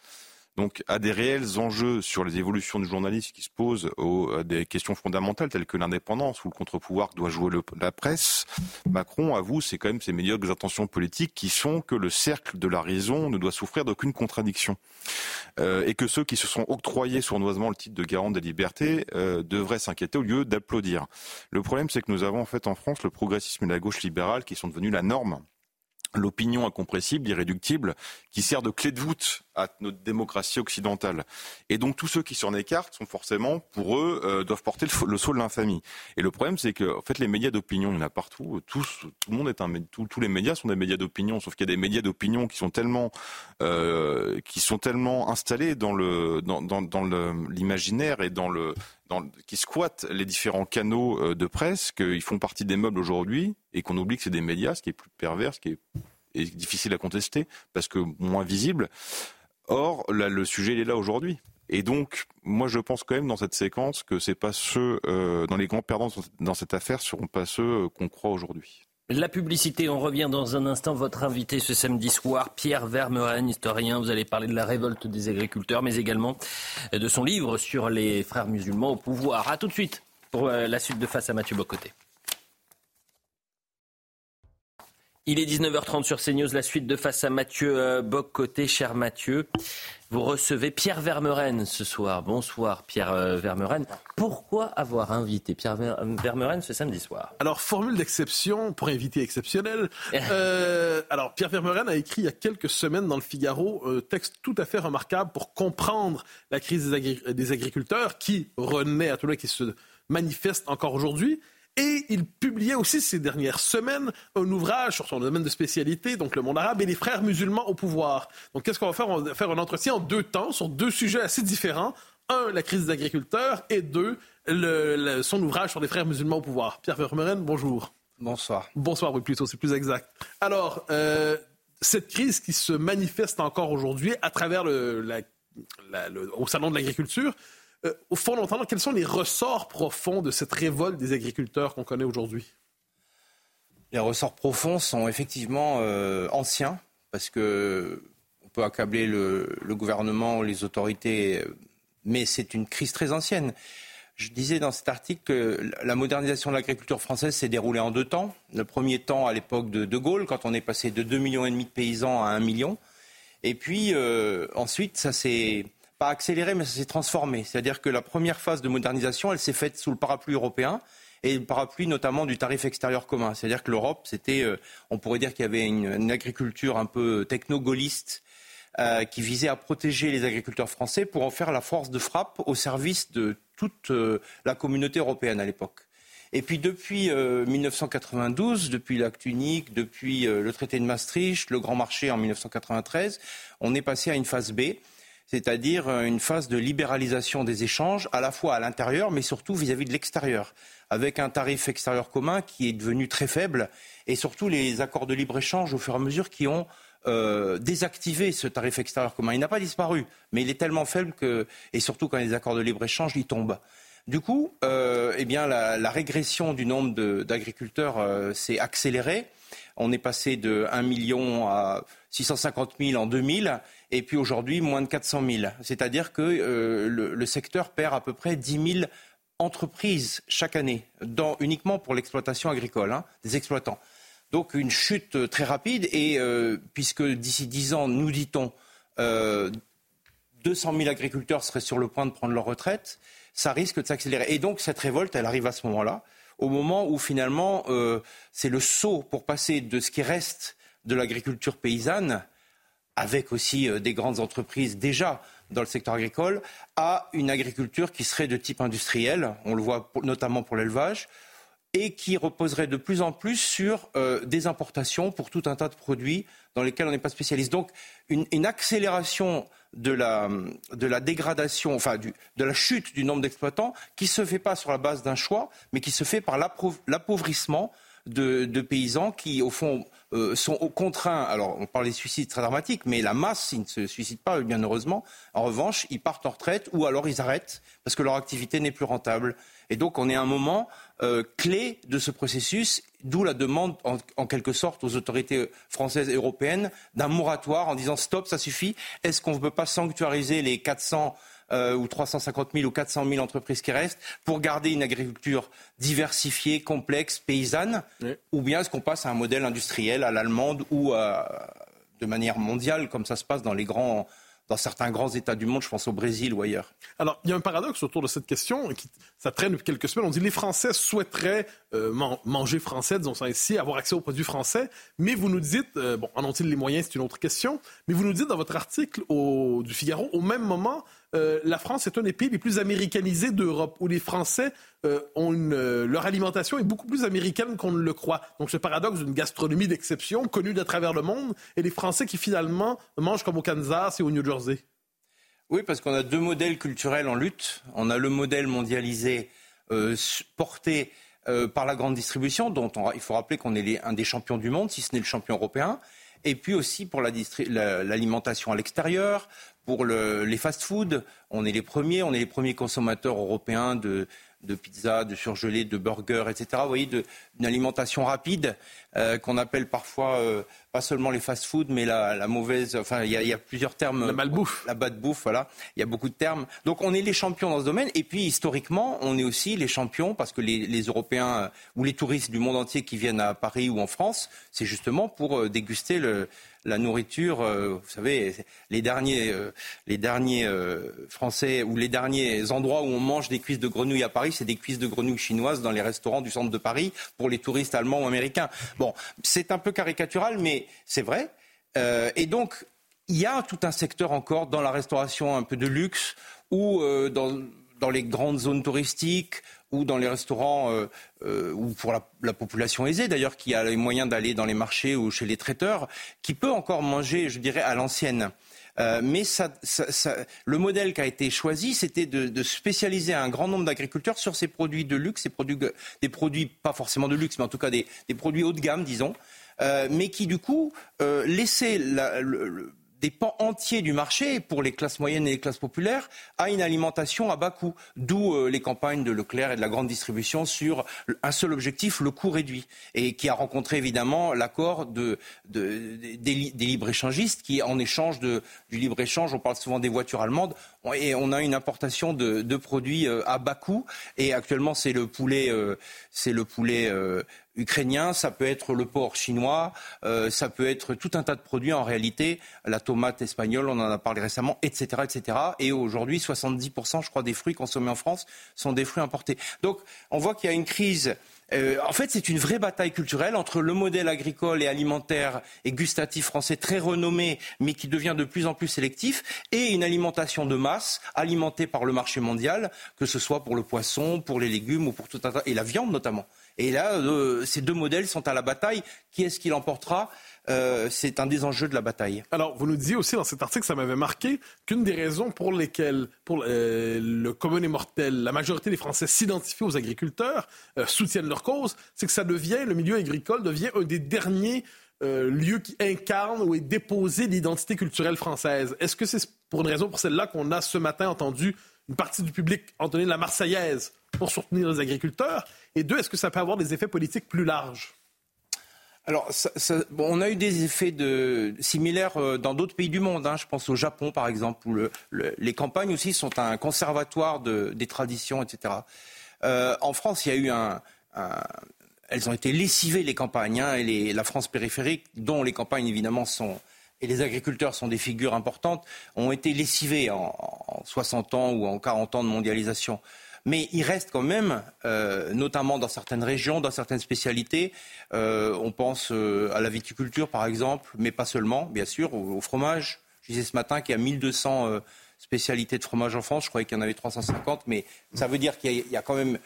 donc à des réels enjeux sur les évolutions du journalisme qui se posent aux, à des questions fondamentales telles que l'indépendance ou le contre-pouvoir que doit jouer la presse, Macron avoue c'est quand même ses médiocres intentions politiques qui sont que le cercle de la raison ne doit souffrir d'aucune contradiction euh, et que ceux qui se sont octroyés sournoisement le titre de garant des libertés euh, devraient s'inquiéter au lieu d'applaudir. Le problème c'est que nous avons en fait en France le progressisme et la gauche libérale qui sont devenus la norme l'opinion incompressible, irréductible, qui sert de clé de voûte à notre démocratie occidentale. Et donc tous ceux qui s'en écartent sont forcément, pour eux, euh, doivent porter le, le, saut de l'infamie. Et le problème, c'est que en fait, les médias d'opinion, il y en a partout. Tous, tout le monde est un, tous les médias sont des médias d'opinion, sauf qu'il y a des médias d'opinion qui sont tellement, euh, qui sont tellement installés dans le, dans, dans, dans l'imaginaire et dans le, dans, qui squattent les différents canaux euh, de presse, qu'ils font partie des meubles aujourd'hui et qu'on oublie que c'est des médias, ce qui est plus pervers, ce qui est, est difficile à contester parce que moins visible. Or, le sujet il est là aujourd'hui. Et donc, moi, je pense quand même dans cette séquence que c'est pas ceux, euh, dans les grands perdants dans cette affaire, seront pas ceux euh, qu'on croit aujourd'hui. La publicité, on revient dans un instant. Votre invité ce samedi soir, Pierre Vermeuren, historien. Vous allez parler de la révolte des agriculteurs, mais également de son livre sur les frères musulmans au pouvoir. A tout de suite pour euh, la suite de Face à Mathieu Bocoté. Il est 19h30 sur CNews, la suite de face à Mathieu euh, Bock côté. Cher Mathieu, vous recevez Pierre Vermeuren ce soir. Bonsoir Pierre euh, Vermeuren. Pourquoi avoir invité Pierre Vermeuren ce samedi soir? Alors, formule d'exception pour invité exceptionnel. euh, alors, Pierre Vermeuren a écrit il y a quelques semaines dans le Figaro un texte tout à fait remarquable pour comprendre la crise des, des agriculteurs qui renaît à tout le qui se manifeste encore aujourd'hui. Et il publiait aussi ces dernières semaines un ouvrage sur son domaine de spécialité, donc le monde arabe et les frères musulmans au pouvoir. Donc qu'est-ce qu'on va faire? On va faire un entretien en deux temps sur deux sujets assez différents. Un, la crise des agriculteurs et deux, le, le, son ouvrage sur les frères musulmans au pouvoir. Pierre Vermeuren, bonjour. Bonsoir. Bonsoir, oui, plutôt, c'est plus exact. Alors, euh, cette crise qui se manifeste encore aujourd'hui à travers le, la, la, le, au Salon de l'agriculture, euh, au fond, d'entendre quels sont les ressorts profonds de cette révolte des agriculteurs qu'on connaît aujourd'hui? Les ressorts profonds sont effectivement euh, anciens, parce que on peut accabler le, gouvernement, les autorités, mais c'est une crise très ancienne. Je disais dans cet article que la modernisation de l'agriculture française s'est déroulée en deux temps. Le premier temps à l'époque de De Gaulle, quand on est passé de 2,5 millions de paysans à 1 million. Et puis euh, ensuite, ça s'est pas accéléré, mais ça s'est transformé. C'est-à-dire que la première phase de modernisation, elle s'est faite sous le parapluie européen et le parapluie notamment du tarif extérieur commun. C'est-à-dire que l'Europe, c'était, euh, on pourrait dire qu'il y avait une, agriculture un peu techno-gaulliste euh, qui visait à protéger les agriculteurs français pour en faire la force de frappe au service de toute euh, la communauté européenne à l'époque. Et puis depuis euh, 1992, depuis l'acte unique, depuis le traité de Maastricht, le grand marché en 1993, on est passé à une phase B c'est-à-dire une phase de libéralisation des échanges, à la fois à l'intérieur, mais surtout vis-à-vis -vis de l'extérieur, avec un tarif extérieur commun qui est devenu très faible, et surtout les accords de libre-échange au fur et à mesure qui ont euh, désactivé ce tarif extérieur commun. Il n'a pas disparu, mais il est tellement faible que, et surtout quand les accords de libre-échange, ils tombent. Du coup, euh, eh bien, la, la, régression du nombre d'agriculteurs euh, s'est accélérée. On est passé de 1 million à 650 000 en 2000 et puis aujourd'hui moins de 400 000. C'est-à-dire que euh, le, le, secteur perd à peu près 10 000 entreprises chaque année, uniquement pour l'exploitation agricole, hein, des exploitants. Donc une chute très rapide et euh, puisque d'ici 10 ans, nous dit-on, euh, 200 000 agriculteurs seraient sur le point de prendre leur retraite, ça risque de s'accélérer. Et donc cette révolte, elle arrive à ce moment-là, au moment où finalement euh, c'est le saut pour passer de ce qui reste de l'agriculture paysanne avec aussi euh, des grandes entreprises déjà dans le secteur agricole, à une agriculture qui serait de type industriel, on le voit notamment pour l'élevage, et qui reposerait de plus en plus sur euh, des importations pour tout un tas de produits dans lesquels on n'est pas spécialiste. Donc une, accélération de la, de la, dégradation, enfin de la chute du nombre d'exploitants, qui ne se fait pas sur la base d'un choix, mais qui se fait par l'appauvrissement de, paysans qui, au fond, euh, sont contraints. Alors, on parle des suicides très dramatiques, mais la masse, ils ne se suicident pas, bien heureusement. En revanche, ils partent en retraite ou alors ils arrêtent parce que leur activité n'est plus rentable. Et donc, on est à un moment euh, clé de ce processus, d'où la demande, en, en, quelque sorte, aux autorités françaises et européennes d'un moratoire en disant stop, ça suffit. Est-ce qu'on ne peut pas sanctuariser les 400 euh, ou 350 000 ou 400 000 entreprises qui restent pour garder une agriculture diversifiée, complexe, paysanne oui. Ou bien est-ce qu'on passe à un modèle industriel à l'allemande ou à, de manière mondiale, comme ça se passe dans les grands dans certains grands États du monde, je pense au Brésil ou ailleurs? Alors, il y a un paradoxe autour de cette question, qui, ça traîne depuis quelques semaines. On dit que les Français souhaiteraient euh, manger français, disons ça ainsi, avoir accès aux produits français, mais vous nous dites, euh, bon, en ont-ils les moyens, c'est une autre question, mais vous nous dites dans votre article au, du Figaro, au même moment, euh, la France est un des pays les plus américanisés d'Europe, où les Français ont une, leur alimentation est beaucoup plus américaine qu'on ne le croit. Donc ce paradoxe d'une gastronomie d'exception, connue de travers le monde, et les Français qui finalement mangent comme au Kansas et au New Jersey. Oui, parce qu'on a deux modèles culturels en lutte. On a le modèle mondialisé euh, porté euh, par la grande distribution, dont il faut rappeler qu'on est un des champions du monde, si ce n'est le champion européen. Et puis aussi pour l'alimentation à l'extérieur, pour les fast-foods. On est les premiers, on est les premiers consommateurs européens de, pizza, de surgelés, de burgers, etc. Vous voyez, d'une alimentation rapide euh, qu'on appelle parfois euh, pas seulement les fast-foods, mais la, mauvaise. Enfin, il y, a plusieurs termes. La malbouffe. La bad bouffe, voilà. Il y a beaucoup de termes. Donc, on est les champions dans ce domaine. Et puis, historiquement, on est aussi les champions parce que les, les Européens euh, ou les touristes du monde entier qui viennent à Paris ou en France, c'est justement pour déguster le la nourriture, euh, vous savez, les derniers, euh, les derniers euh, Français ou les derniers endroits où on mange des cuisses de grenouilles à Paris, c'est des cuisses de grenouilles chinoises dans les restaurants du centre de Paris pour les touristes allemands ou américains. Bon, c'est un peu caricatural, mais c'est vrai. et donc, il y a tout un secteur encore dans la restauration un peu de luxe ou dans, dans les grandes zones touristiques ou dans les restaurants euh, euh, ou pour la, population aisée d'ailleurs qui a les moyens d'aller dans les marchés ou chez les traiteurs, qui peut encore manger, je dirais, à l'ancienne. Euh, mais le modèle qui a été choisi, c'était de, spécialiser un grand nombre d'agriculteurs sur ces produits de luxe, ces produits, des produits pas forcément de luxe, mais en tout cas des, produits haut de gamme, disons, mais qui du coup laissaient le des pans entiers du marché pour les classes moyennes et les classes populaires à une alimentation à bas coût. D'où euh, les campagnes de Leclerc et de la grande distribution sur un seul objectif, le coût réduit. Et qui a rencontré évidemment l'accord de, des, libre-échangistes qui, en échange du libre-échange, on parle souvent des voitures allemandes, et on a une importation de, produits euh, à bas coût. Et actuellement, c'est le poulet, euh, c'est le poulet ukrainien, ça peut être le porc chinois, euh, ça peut être tout un tas de produits en réalité, la tomate espagnole, on en a parlé récemment, etc. etc. Et aujourd'hui, 70%, je crois, des fruits consommés en France sont des fruits importés. Donc on voit qu'il y a une crise. Euh, en fait, c'est une vraie bataille culturelle entre le modèle agricole et alimentaire et gustatif français très renommé, mais qui devient de plus en plus sélectif, et une alimentation de masse alimentée par le marché mondial, que ce soit pour le poisson, pour les légumes ou pour tout un tas, et la viande notamment. Et là, euh, ces deux modèles sont à la bataille. Qui est-ce qui l'emportera? Euh, c'est un des enjeux de la bataille. Alors, vous nous disiez aussi dans cet article, ça m'avait marqué, qu'une des raisons pour lesquelles, pour euh, le commun et mortel, la majorité des Français s'identifient aux agriculteurs, soutiennent leur cause, c'est que ça devient, le milieu agricole devient un des derniers lieux qui incarne ou est déposé l'identité culturelle française. Est-ce que c'est pour une raison pour celle-là qu'on a ce matin entendu une partie du public entonner la Marseillaise pour soutenir les agriculteurs? Et deux, est-ce que ça peut avoir des effets politiques plus larges? Alors, on a eu des effets similaires euh, dans d'autres pays du monde. Hein. Je pense au Japon, par exemple, où les campagnes aussi sont un conservatoire des traditions, etc. Euh, en France, il y a eu un, elles ont été lessivées les campagnes hein, et la France périphérique, dont les campagnes évidemment sont et les agriculteurs sont des figures importantes, ont été lessivées en, en 60 ans ou en 40 ans de mondialisation mais il reste quand même, euh, notamment dans certaines régions, dans certaines spécialités, euh, on pense euh, à la viticulture par exemple, mais pas seulement, bien sûr, au, fromage. Je disais ce matin qu'il y a 1200 spécialités de fromage en France, je croyais qu'il y en avait 350, mais ça veut dire qu'il y, a quand même,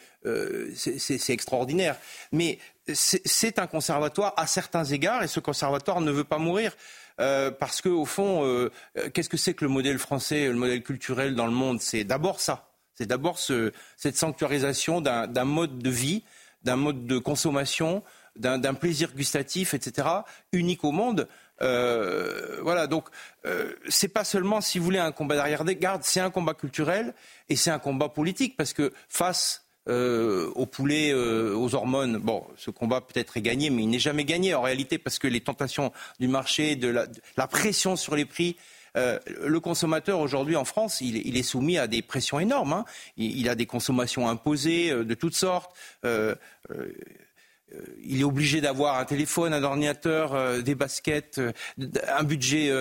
c'est extraordinaire. Mais c'est un conservatoire à certains égards, et ce conservatoire ne veut pas mourir. parce qu'au fond, qu'est-ce que c'est que le modèle français, le modèle culturel dans le monde? C'est d'abord ça. C'est d'abord cette sanctuarisation d'un mode de vie, d'un mode de consommation, d'un plaisir gustatif, etc., unique au monde. Euh, voilà, donc euh, c'est pas seulement, si vous voulez, un combat d'arrière des gardes, c'est un combat culturel et c'est un combat politique parce que face euh, au poulet, euh, aux hormones, bon, ce combat peut-être est gagné, mais il n'est jamais gagné en réalité parce que les tentations du marché, de la pression sur les prix, euh, le consommateur aujourd'hui en France, il, est soumis à des pressions énormes. Hein. Il, a des consommations imposées de toutes sortes. Euh, il est obligé d'avoir un téléphone, un ordinateur, des baskets, un budget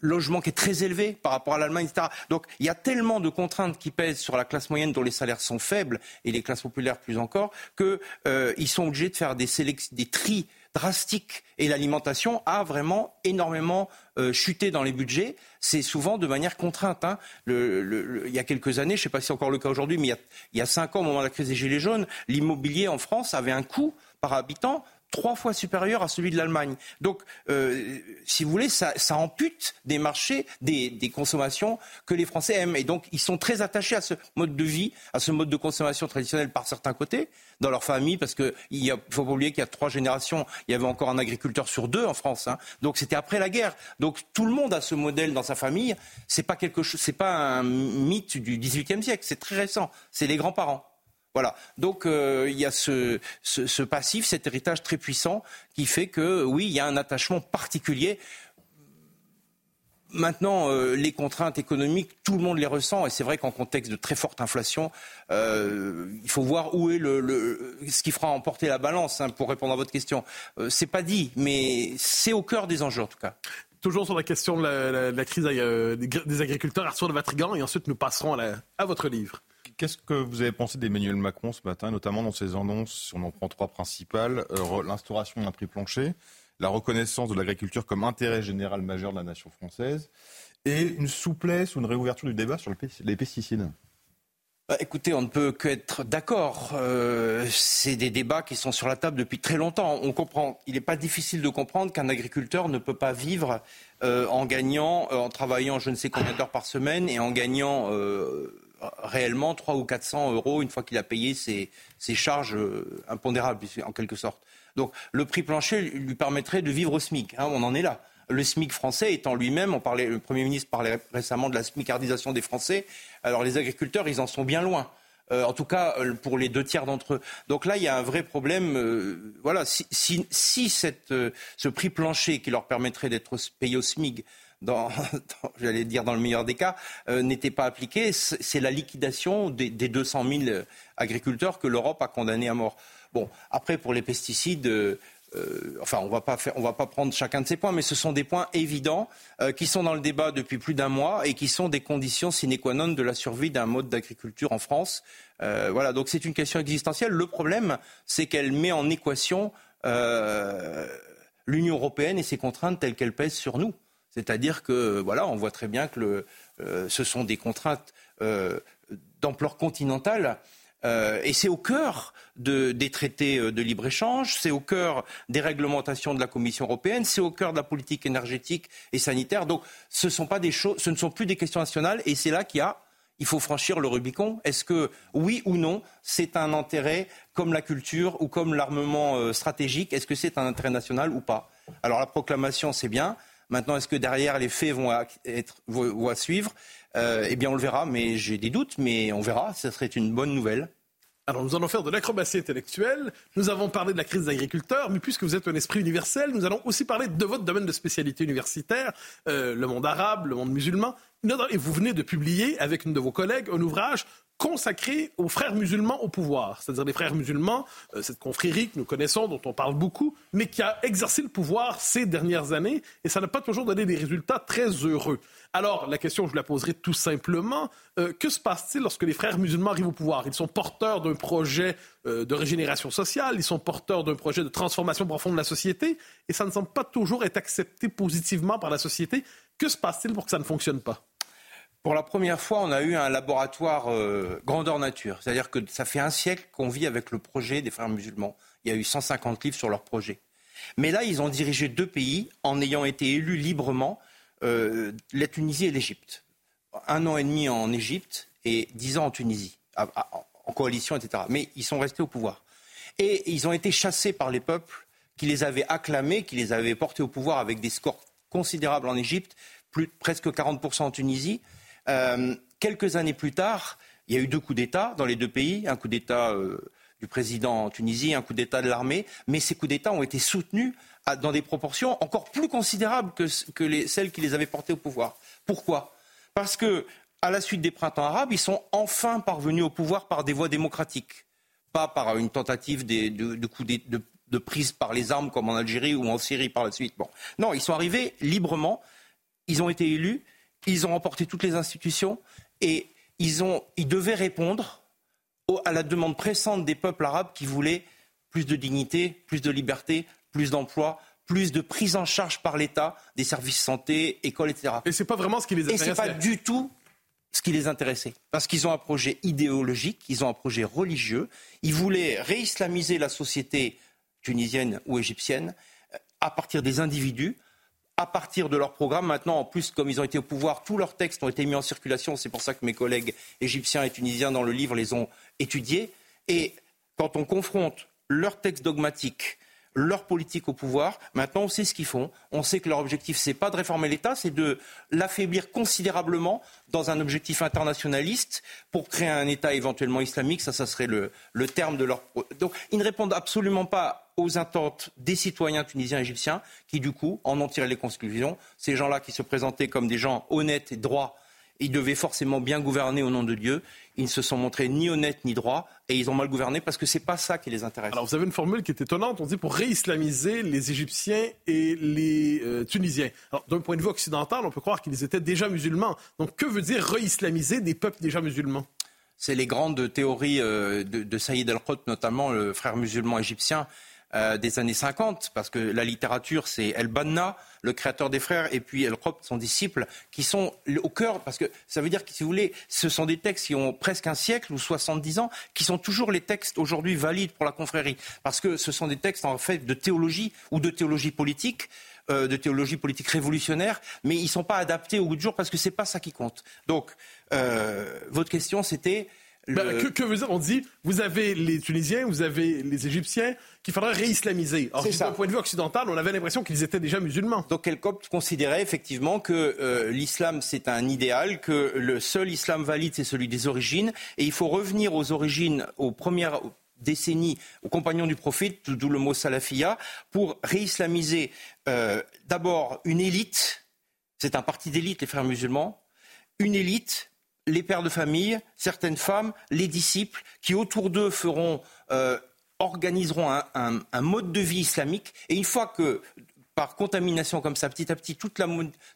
logement qui est très élevé par rapport à l'Allemagne, etc. Donc il y a tellement de contraintes qui pèsent sur la classe moyenne dont les salaires sont faibles et les classes populaires plus encore, qu'ils euh, sont obligés de faire des, des tris drastiques et l'alimentation a vraiment énormément euh, chuté dans les budgets. C'est souvent de manière contrainte. Hein. il y a quelques années, je ne sais pas si c'est encore le cas aujourd'hui, mais il y, a, il y a cinq ans, au moment de la crise des Gilets jaunes, l'immobilier en France avait un coût par habitant trois fois supérieur à celui de l'Allemagne. Donc, euh, si vous voulez, ça, ampute des marchés, des, consommations que les Français aiment. Et donc, ils sont très attachés à ce mode de vie, à ce mode de consommation traditionnel par certains côtés, dans leur famille, parce qu'il ne faut pas oublier qu'il y a trois générations, il y avait encore un agriculteur sur deux en France. Hein. Donc, c'était après la guerre. Donc, tout le monde a ce modèle dans sa famille. C'est pas quelque chose, c'est pas un mythe du XVIIIe siècle. C'est très récent. C'est les grands-parents. Voilà. Donc euh, il y a ce, passif, cet héritage très puissant qui fait que oui, il y a un attachement particulier. Maintenant, euh, les contraintes économiques, tout le monde les ressent, et c'est vrai qu'en contexte de très forte inflation, euh, il faut voir où est le, ce qui fera emporter la balance. Hein, pour répondre à votre question, c'est pas dit, mais c'est au cœur des enjeux en tout cas. Toujours sur la question de la, crise des agriculteurs, Arthur de Vatrigan, et ensuite nous passerons à votre livre. Qu'est-ce que vous avez pensé d'Emmanuel Macron ce matin, notamment dans ses annonces, on en prend trois principales, euh, l'instauration d'un prix plancher, la reconnaissance de l'agriculture comme intérêt général majeur de la nation française, et une souplesse ou une réouverture du débat sur les pesticides? Bah, écoutez, on ne peut qu'être d'accord. Euh, c'est des débats qui sont sur la table depuis très longtemps. On comprend. Il n'est pas difficile de comprendre qu'un agriculteur ne peut pas vivre euh, en gagnant, en travaillant je ne sais combien d'heures par semaine et en gagnant réellement 300 ou 400 euros une fois qu'il a payé ses, charges euh, impondérables, en quelque sorte. Donc le prix plancher lui permettrait de vivre au SMIC. Hein, on en est là. Le SMIC français étant lui-même, on parlait, le Premier ministre parlait récemment de la SMICardisation des Français. Alors les agriculteurs, ils en sont bien loin. Euh, en tout cas, euh, pour les deux tiers d'entre eux. Donc là, il y a un vrai problème. voilà, si, si, cette, ce prix plancher qui leur permettrait d'être payés au SMIC dans, j'allais dire dans le meilleur des cas, euh, n'était pas appliquée. C'est la liquidation des, des 200 000 agriculteurs que l'Europe a condamnés à mort. Bon, après, pour les pesticides, euh, euh, enfin, on va va pas prendre chacun de ces points, mais ce sont des points évidents qui sont dans le débat depuis plus d'un mois et qui sont des conditions sine qua non de la survie d'un mode d'agriculture en France. voilà, donc c'est une question existentielle. Le problème, c'est qu'elle met en équation l'Union européenne et ses contraintes telles qu'elles pèsent sur nous. C'est-à-dire que, voilà, on voit très bien que euh, ce sont des contraintes euh, d'ampleur continentale. Euh, et c'est au cœur des traités de libre-échange, c'est au cœur des réglementations de la Commission européenne, c'est au cœur de la politique énergétique et sanitaire. Donc, ce, sont pas des ne sont plus des questions nationales, et c'est là qu'il il faut franchir le Rubicon. Est-ce que, oui ou non, c'est un intérêt comme la culture ou comme l'armement stratégique Est-ce que c'est un intérêt national ou pas? Alors la proclamation, c'est bien. Maintenant, est-ce que derrière les faits vont, être, vont, suivre? Euh, Eh bien, on le verra, mais j'ai des doutes, mais on verra. Ce serait une bonne nouvelle. Alors, nous allons faire de l'acrobatie intellectuelle. Nous avons parlé de la crise des agriculteurs, mais puisque vous êtes un esprit universel, nous allons aussi parler de votre domaine de spécialité universitaire, euh, le monde arabe, le monde musulman. Et vous venez de publier avec une de vos collègues un ouvrage consacré aux frères musulmans au pouvoir, c'est-à-dire les frères musulmans, euh, cette confrérie que nous connaissons, dont on parle beaucoup, mais qui a exercé le pouvoir ces dernières années, et ça n'a pas toujours donné des résultats très heureux. Alors, la question, je vous la poserai tout simplement, euh, que se passe-t-il lorsque les frères musulmans arrivent au pouvoir? Ils sont porteurs d'un projet euh, de régénération sociale, ils sont porteurs d'un projet de transformation profonde de la société, et ça ne semble pas toujours être accepté positivement par la société. Que se passe-t-il pour que ça ne fonctionne pas? Pour la première fois, on a eu un laboratoire euh, grandeur nature. C'est-à-dire que ça fait un siècle qu'on vit avec le projet des frères musulmans. Il y a eu 150 livres sur leur projet. Mais là, ils ont dirigé deux pays en ayant été élus librement, euh, la Tunisie et l'Égypte. Un an et demi en Égypte et dix ans en Tunisie, en coalition, etc. Mais ils sont restés au pouvoir. Et ils ont été chassés par les peuples qui les avaient acclamés, qui les avaient portés au pouvoir avec des scores considérables en Égypte, plus, presque 40% en Tunisie. Euh, quelques années plus tard, il y a eu deux coups d'État dans les deux pays, un coup d'État euh, du président en Tunisie, un coup d'État de l'armée, mais ces coups d'État ont été soutenus dans des proportions encore plus considérables que, celles qui les avaient portés au pouvoir. Pourquoi? Parce que, à la suite des printemps arabes, ils sont enfin parvenus au pouvoir par des voies démocratiques, pas par une tentative de, de, de, prise par les armes comme en Algérie ou en Syrie par la suite. Non, ils sont arrivés librement ils ont été élus, ils ont remporté toutes les institutions et ils, ont, ils devaient répondre à la demande pressante des peuples arabes qui voulaient plus de dignité, plus de liberté, plus d'emploi, plus de prise en charge par l'État des services santé, écoles, etc. Et c'est pas vraiment ce qui les intéressait. Et c'est pas du tout ce qui les intéressait. Parce qu'ils ont un projet idéologique, ils ont un projet religieux. Ils voulaient réislamiser la société tunisienne ou égyptienne euh, à partir des individus, à partir de leur programme. Maintenant, en plus, comme ils ont été au pouvoir, tous leurs textes ont été mis en circulation. C'est pour ça que mes collègues égyptiens et tunisiens dans le livre les ont étudiés. Et quand on confronte leurs textes dogmatiques leur politique au pouvoir. Maintenant, on sait ce qu'ils font. On sait que leur objectif, c'est pas de réformer l'État, c'est de l'affaiblir considérablement dans un objectif internationaliste pour créer un État éventuellement islamique. Ça, ça serait le, le terme de leur. Donc, ils ne répondent absolument pas aux attentes des citoyens tunisiens et égyptiens qui, du coup, en ont tiré les conclusions. Ces gens-là qui se présentaient comme des gens honnêtes et droits ils devaient forcément bien gouverner au nom de Dieu. Ils ne se sont montrés ni honnêtes ni droits et ils ont mal gouverné parce que ce n'est pas ça qui les intéresse. Alors vous avez une formule qui est étonnante. On dit pour réislamiser les Égyptiens et les euh, Tunisiens. Alors d'un point de vue occidental, on peut croire qu'ils étaient déjà musulmans. Donc que veut dire réislamiser des peuples déjà musulmans? C'est les grandes théories euh, de, de Saïd El-Qut, notamment le frère musulman égyptien, euh, des années 50, parce que la littérature, c'est El-Banna, le créateur des frères, et puis El-Qop, son disciple, qui sont au cœur, parce que ça veut dire que, si vous voulez, ce sont des textes qui ont presque un siècle ou 70 ans, qui sont toujours les textes aujourd'hui valides pour la confrérie, parce que ce sont des textes en fait de théologie ou de théologie politique euh, de théologie politique révolutionnaire, mais ils ne sont pas adaptés au bout du jour parce que ce n'est pas ça qui compte. Donc, euh, votre question, c'était bah, que, veut dire On dit, vous avez les Tunisiens, vous avez les Égyptiens, qu'il faudrait réislamiser. Alors, d'un point de vue occidental, on avait l'impression qu'ils étaient déjà musulmans. Donc, Elkop considérait effectivement que euh, l'islam, c'est un idéal, que le seul islam valide, c'est celui des origines, et il faut revenir aux origines, aux premières décennies, aux compagnons du prophète, d'où le mot salafia, pour réislamiser euh, d'abord une élite, c'est un parti d'élite, les frères musulmans, une élite les pères de famille, certaines femmes, les disciples, qui autour d'eux euh, organiseront un, mode de vie islamique. Et une fois que, par contamination comme ça, petit à petit, toute la,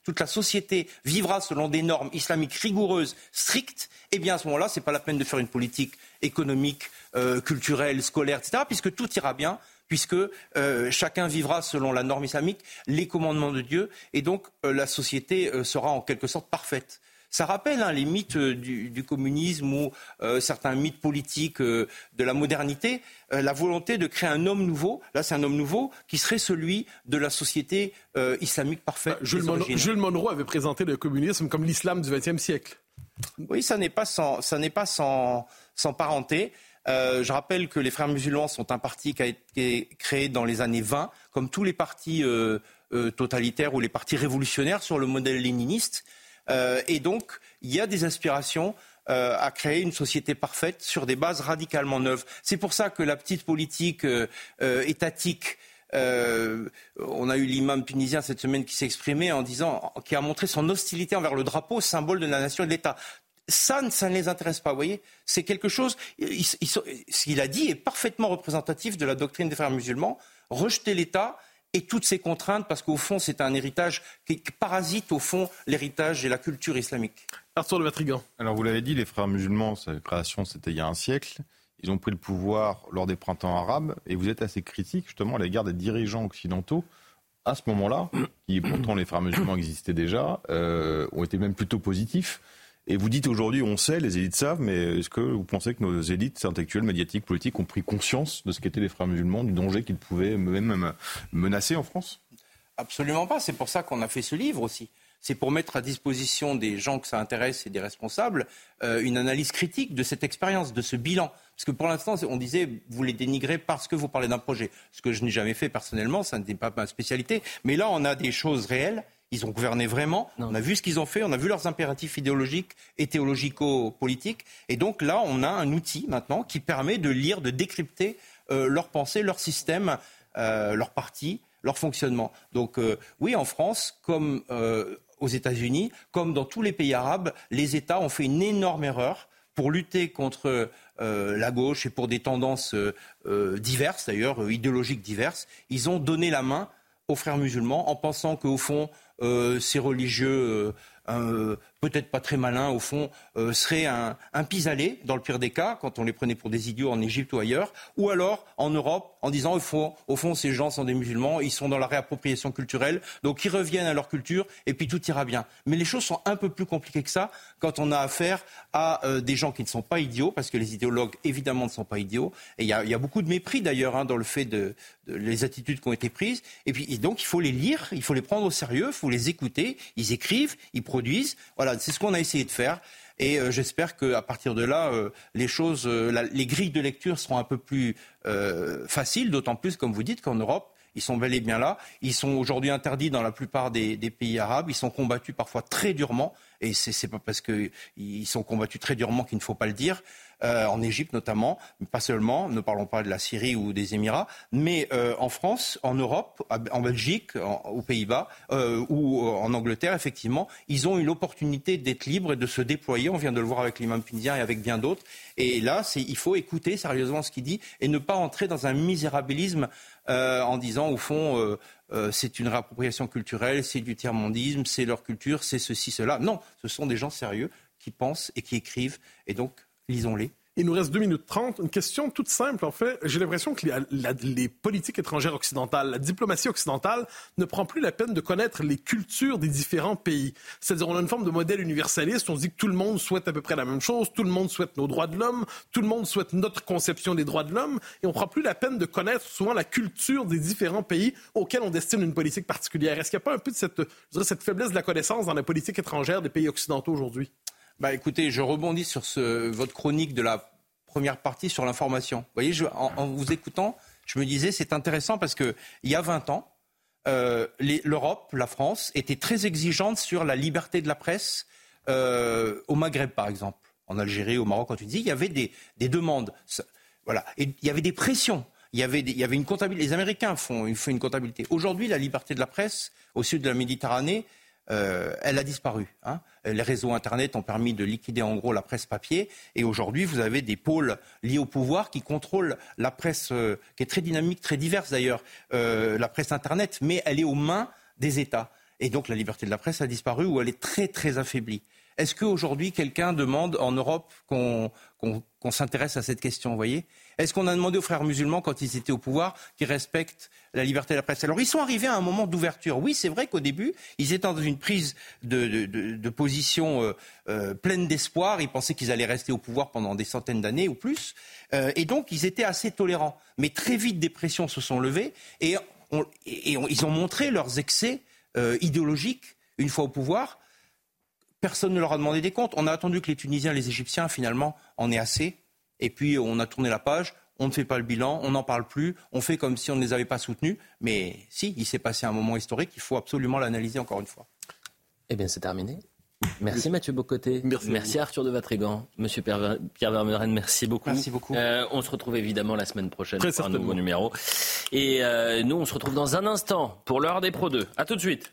toute la société vivra selon des normes islamiques rigoureuses, strictes, eh bien à ce moment-là, ce n'est pas la peine de faire une politique économique, euh, culturelle, scolaire, etc., puisque tout ira bien puisque euh, chacun vivra selon la norme islamique, les commandements de Dieu, et donc la société sera en quelque sorte parfaite. Ça rappelle hein, les mythes euh, du, communisme ou euh, certains mythes politiques euh, de la modernité, la volonté de créer un homme nouveau. Là, c'est un homme nouveau qui serait celui de la société islamique parfaite. Bah, Jules, Monroe avait présenté le communisme comme l'islam du XXe siècle. Oui, ça n'est pas sans, ça n'est pas sans, sans parenté. je rappelle que les Frères musulmans sont un parti qui a été créé dans les années 20, comme tous les partis totalitaires ou les partis révolutionnaires sur le modèle léniniste. Euh, et donc, il y a des aspirations euh, à créer une société parfaite sur des bases radicalement neuves. C'est pour ça que la petite politique euh, étatique on a eu l'imam tunisien cette semaine qui s'est exprimé en disant, qui a montré son hostilité envers le drapeau, symbole de la nation et de l'État. Ça, ça ne les intéresse pas, vous voyez C'est quelque chose. ce qu'il a dit est parfaitement représentatif de la doctrine des frères musulmans. Rejeter l'État et toutes ces contraintes, parce qu'au fond, c'est un héritage qui parasite, au fond, l'héritage et la culture islamique. Arthur de Vatrigan. Alors, vous l'avez dit, les frères musulmans, sa création, c'était il y a un siècle. Ils ont pris le pouvoir lors des printemps arabes, et vous êtes assez critique, justement, à l'égard des dirigeants occidentaux. À ce moment-là, qui pourtant les frères musulmans existaient déjà, euh, ont été même plutôt positifs. Et vous dites aujourd'hui, on sait, les élites savent, mais est-ce que vous pensez que nos élites intellectuelles, médiatiques, politiques ont pris conscience de ce qu'étaient les frères musulmans, du danger qu'ils pouvaient même menacer en France? Absolument pas. C'est pour ça qu'on a fait ce livre aussi. C'est pour mettre à disposition des gens que ça intéresse et des responsables euh, une analyse critique de cette expérience, de ce bilan. Parce que pour l'instant, on disait, vous les dénigrez parce que vous parlez d'un projet. Ce que je n'ai jamais fait personnellement, ça n'est pas ma spécialité. Mais là, on a des choses réelles ils ont gouverné vraiment. On a vu ce qu'ils ont fait. On a vu leurs impératifs idéologiques et théologico-politiques. Et donc là, on a un outil maintenant qui permet de lire, de décrypter euh, leurs pensées, leur système, euh, leur parti, leur fonctionnement. Donc euh, oui, en France, comme aux États-Unis, comme dans tous les pays arabes, les États ont fait une énorme erreur pour lutter contre la gauche et pour des tendances diverses, d'ailleurs, idéologiques diverses. Ils ont donné la main aux frères musulmans en pensant qu'au fond, ces religieux peut-être pas très malin au fond, euh, serait un, un pis-aller, dans le pire des cas, quand on les prenait pour des idiots en Égypte ou ailleurs, ou alors en Europe, en disant, au fond, ces gens sont des musulmans, ils sont dans la réappropriation culturelle, donc ils reviennent à leur culture, et puis tout ira bien. Mais les choses sont un peu plus compliquées que ça quand on a affaire à euh, des gens qui ne sont pas idiots, parce que les idéologues, évidemment, ne sont pas idiots, et il y, a, beaucoup de mépris, d'ailleurs, hein, dans le fait de, les attitudes qui ont été prises, et puis donc il faut les lire, il faut les prendre au sérieux, il faut les écouter, ils écrivent, ils voilà, c'est ce qu'on a essayé de faire. Et euh, j'espère qu'à partir de là, euh, les choses, euh, les grilles de lecture seront un peu plus faciles, d'autant plus, comme vous dites, qu'en Europe, ils sont bel et bien là. Ils sont aujourd'hui interdits dans la plupart des, des, pays arabes. Ils sont combattus parfois très durement. Et c'est pas parce qu'ils sont combattus très durement qu'il ne faut pas le dire. Euh, en Égypte notamment, mais pas seulement, ne parlons pas de la Syrie ou des Émirats, mais euh, en France, en Europe, en Belgique, aux Pays-Bas euh, ou en Angleterre, effectivement, ils ont eu l'opportunité d'être libres et de se déployer. On vient de le voir avec l'imam tunisien et avec bien d'autres. Et là, il faut écouter sérieusement ce qu'il dit et ne pas entrer dans un misérabilisme en disant, au fond, c'est une réappropriation culturelle, c'est du tiers-mondisme, c'est leur culture, c'est ceci, cela. Non, ce sont des gens sérieux qui pensent et qui écrivent. Et donc, lisons-les. Il nous reste 2 minutes 30. Une question toute simple, en fait. J'ai l'impression que les, politiques étrangères occidentales, la diplomatie occidentale ne prend plus la peine de connaître les cultures des différents pays. C'est-à-dire, on a une forme de modèle universaliste. On se dit que tout le monde souhaite à peu près la même chose. Tout le monde souhaite nos droits de l'homme. Tout le monde souhaite notre conception des droits de l'homme. Et on prend plus la peine de connaître souvent la culture des différents pays auxquels on destine une politique particulière. Est-ce qu'il n'y a pas un peu de cette, cette faiblesse de la connaissance dans la politique étrangère des pays occidentaux aujourd'hui? Bah, écoutez, je rebondis sur ce, votre chronique de la première partie sur l'information. Vous voyez, en, vous écoutant, je me disais, c'est intéressant parce qu'il y a 20 ans, euh, l'Europe, la France, était très exigeante sur la liberté de la presse euh, au Maghreb, par exemple. En Algérie, au Maroc, quand tu dis, il y avait des, des demandes. Voilà. Et il y avait des pressions. Il y avait, il y avait une comptabilité. Les Américains font, font une comptabilité. Aujourd'hui, la liberté de la presse au sud de la Méditerranée, euh, elle a disparu. Hein. Les réseaux Internet ont permis de liquider en gros la presse papier. Et aujourd'hui, vous avez des pôles liés au pouvoir qui contrôlent la presse, euh, qui est très dynamique, très diverse d'ailleurs, euh, la presse Internet, mais elle est aux mains des États. Et donc la liberté de la presse a disparu ou elle est très très affaiblie. Est-ce qu'aujourd'hui, quelqu'un demande en Europe qu'on s'intéresse à cette question, vous voyez? Est-ce qu'on a demandé aux frères musulmans, quand ils étaient au pouvoir, qu'ils respectent la liberté de la presse? Alors, ils sont arrivés à un moment d'ouverture. Oui, c'est vrai qu'au début, ils étaient dans une prise de, position euh, euh, pleine d'espoir. Ils pensaient qu'ils allaient rester au pouvoir pendant des centaines d'années ou plus. Euh, et donc, ils étaient assez tolérants. Mais très vite, des pressions se sont levées et, ils ont montré leurs excès idéologiques une fois au pouvoir Personne ne leur a demandé des comptes. On a attendu que les Tunisiens, les Égyptiens, finalement, en aient assez. Et puis, on a tourné la page. On ne fait pas le bilan, on n'en parle plus, on fait comme si on ne les avait pas soutenus. Mais si, il s'est passé un moment historique, il faut absolument l'analyser encore une fois. Eh bien, c'est terminé. Merci Mathieu Bocoté. Merci, Arthur de Vatrigan. Monsieur Pierre, Vermeuren, merci beaucoup. Merci beaucoup. Euh, on se retrouve évidemment la semaine prochaine pour un nouveau numéro. Et euh, nous, on se retrouve dans un instant pour l'heure des Pro 2. A tout de suite.